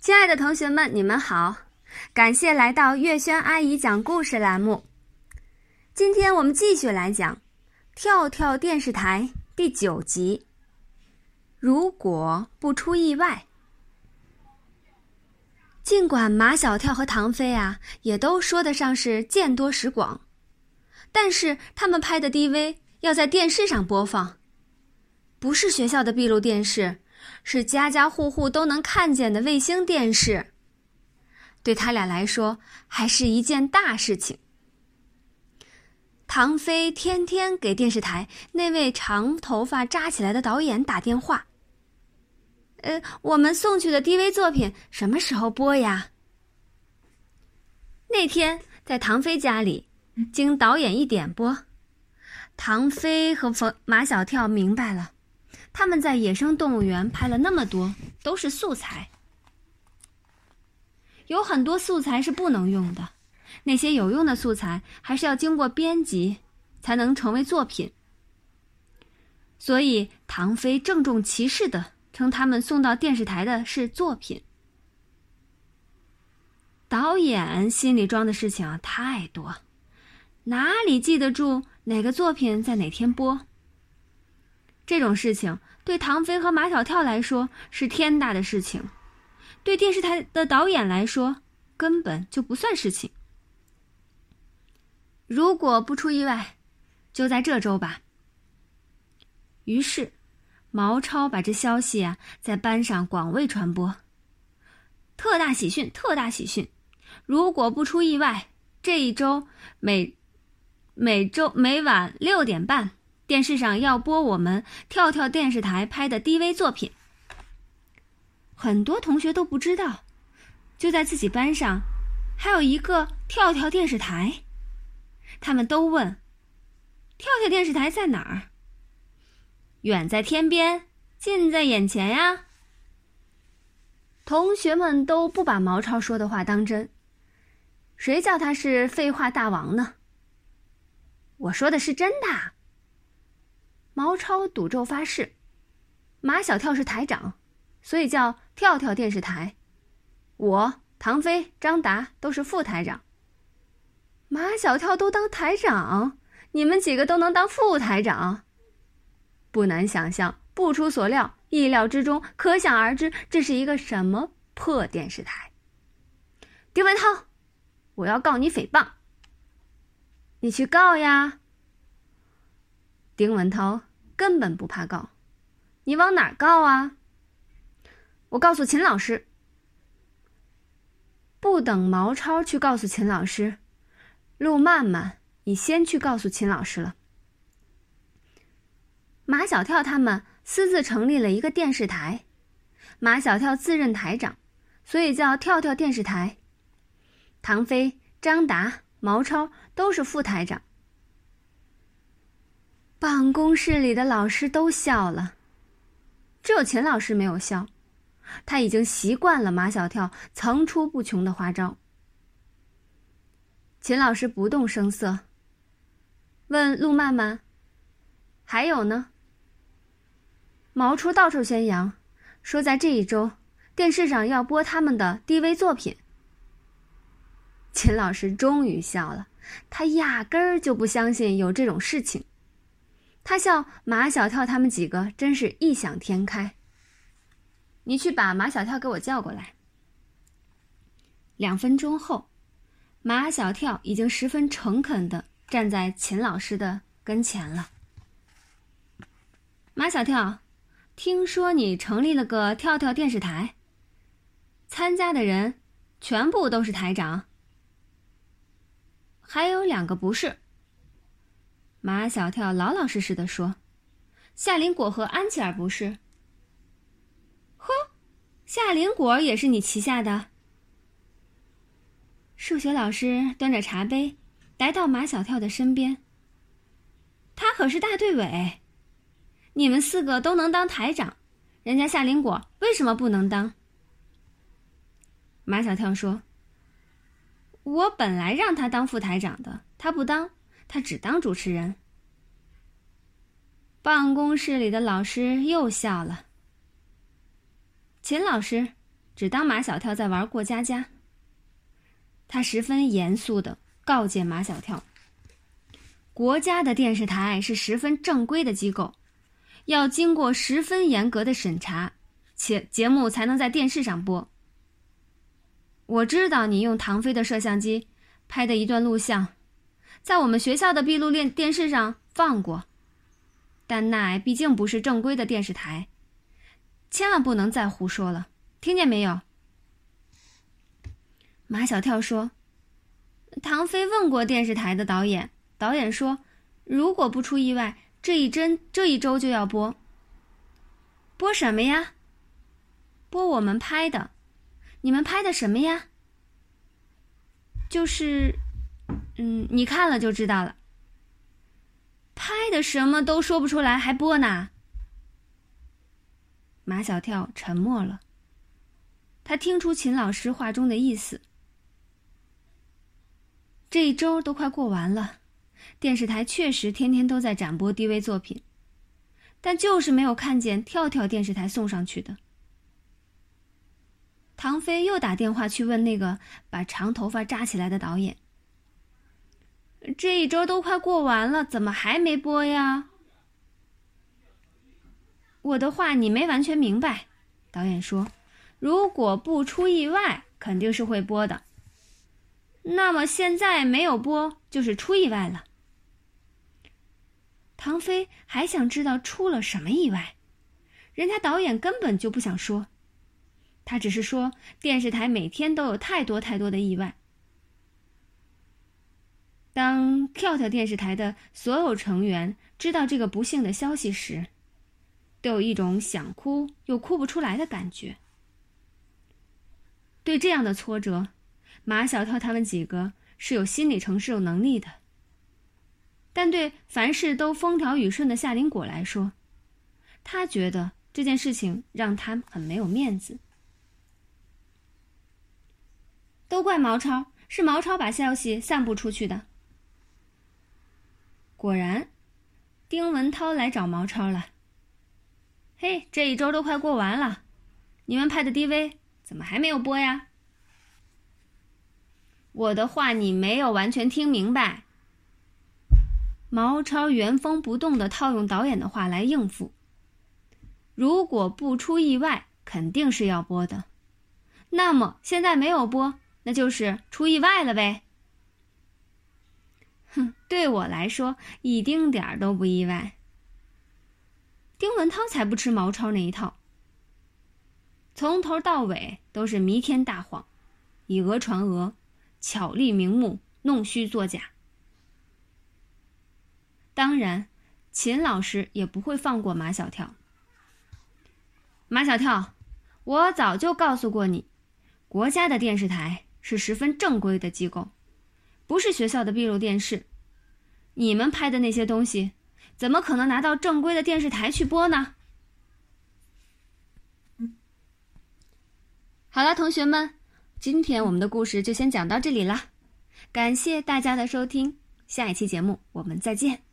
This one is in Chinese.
亲爱的同学们，你们好！感谢来到月轩阿姨讲故事栏目。今天我们继续来讲《跳跳电视台》第九集。如果不出意外，尽管马小跳和唐飞啊，也都说得上是见多识广，但是他们拍的 DV 要在电视上播放，不是学校的闭路电视。是家家户户都能看见的卫星电视，对他俩来说还是一件大事情。唐飞天天给电视台那位长头发扎起来的导演打电话：“呃，我们送去的 DV 作品什么时候播呀？”那天在唐飞家里，经导演一点播，唐飞和冯马小跳明白了。他们在野生动物园拍了那么多，都是素材。有很多素材是不能用的，那些有用的素材还是要经过编辑才能成为作品。所以唐飞郑重其事的称他们送到电视台的是作品。导演心里装的事情太多，哪里记得住哪个作品在哪天播？这种事情对唐飞和马小跳来说是天大的事情，对电视台的导演来说根本就不算事情。如果不出意外，就在这周吧。于是，毛超把这消息啊在班上广为传播。特大喜讯！特大喜讯！如果不出意外，这一周每每周每晚六点半。电视上要播我们跳跳电视台拍的 DV 作品，很多同学都不知道，就在自己班上，还有一个跳跳电视台，他们都问：跳跳电视台在哪儿？远在天边，近在眼前呀！同学们都不把毛超说的话当真，谁叫他是废话大王呢？我说的是真的。毛超赌咒发誓：“马小跳是台长，所以叫跳跳电视台。我唐飞、张达都是副台长。马小跳都当台长，你们几个都能当副台长，不难想象，不出所料，意料之中，可想而知，这是一个什么破电视台。”丁文涛，我要告你诽谤。你去告呀。丁文涛根本不怕告，你往哪儿告啊？我告诉秦老师。不等毛超去告诉秦老师，陆曼曼已先去告诉秦老师了。马小跳他们私自成立了一个电视台，马小跳自任台长，所以叫跳跳电视台。唐飞、张达、毛超都是副台长。办公室里的老师都笑了，只有秦老师没有笑。他已经习惯了马小跳层出不穷的花招。秦老师不动声色，问陆曼曼：“还有呢？”毛出到处宣扬，说在这一周电视上要播他们的 DV 作品。秦老师终于笑了，他压根儿就不相信有这种事情。他笑马小跳他们几个真是异想天开。你去把马小跳给我叫过来。两分钟后，马小跳已经十分诚恳的站在秦老师的跟前了。马小跳，听说你成立了个跳跳电视台。参加的人全部都是台长，还有两个不是。马小跳老老实实的说：“夏林果和安琪儿不是。”“呵，夏林果也是你旗下的。”数学老师端着茶杯来到马小跳的身边。他可是大队委，你们四个都能当台长，人家夏林果为什么不能当？马小跳说：“我本来让他当副台长的，他不当。”他只当主持人。办公室里的老师又笑了。秦老师，只当马小跳在玩过家家。他十分严肃地告诫马小跳：“国家的电视台是十分正规的机构，要经过十分严格的审查，且节目才能在电视上播。我知道你用唐飞的摄像机拍的一段录像，在我们学校的闭路电电视上放过，但那毕竟不是正规的电视台，千万不能再胡说了，听见没有？”马小跳说：“唐飞问过电视台的导演，导演说，如果不出意外，这一针这一周就要播。播什么呀？播我们拍的。你们拍的什么呀？就是，嗯，你看了就知道了。拍的什么都说不出来，还播呢？”马小跳沉默了。他听出秦老师话中的意思。这一周都快过完了，电视台确实天天都在展播 DV 作品，但就是没有看见跳跳电视台送上去的。唐飞又打电话去问那个把长头发扎起来的导演：“这一周都快过完了，怎么还没播呀？”我的话你没完全明白，导演说：“如果不出意外，肯定是会播的。”那么现在没有播，就是出意外了。唐飞还想知道出了什么意外，人家导演根本就不想说，他只是说电视台每天都有太多太多的意外。当跳跳电视台的所有成员知道这个不幸的消息时，都有一种想哭又哭不出来的感觉。对这样的挫折。马小跳他们几个是有心理承受能力的，但对凡事都风调雨顺的夏林果来说，他觉得这件事情让他很没有面子。都怪毛超，是毛超把消息散布出去的。果然，丁文涛来找毛超了。嘿，这一周都快过完了，你们拍的 DV 怎么还没有播呀？我的话你没有完全听明白。毛超原封不动的套用导演的话来应付。如果不出意外，肯定是要播的。那么现在没有播，那就是出意外了呗。哼，对我来说一丁点儿都不意外。丁文涛才不吃毛超那一套。从头到尾都是弥天大谎，以讹传讹。巧立名目，弄虚作假。当然，秦老师也不会放过马小跳。马小跳，我早就告诉过你，国家的电视台是十分正规的机构，不是学校的闭路电视。你们拍的那些东西，怎么可能拿到正规的电视台去播呢？好了，同学们。今天我们的故事就先讲到这里了，感谢大家的收听，下一期节目我们再见。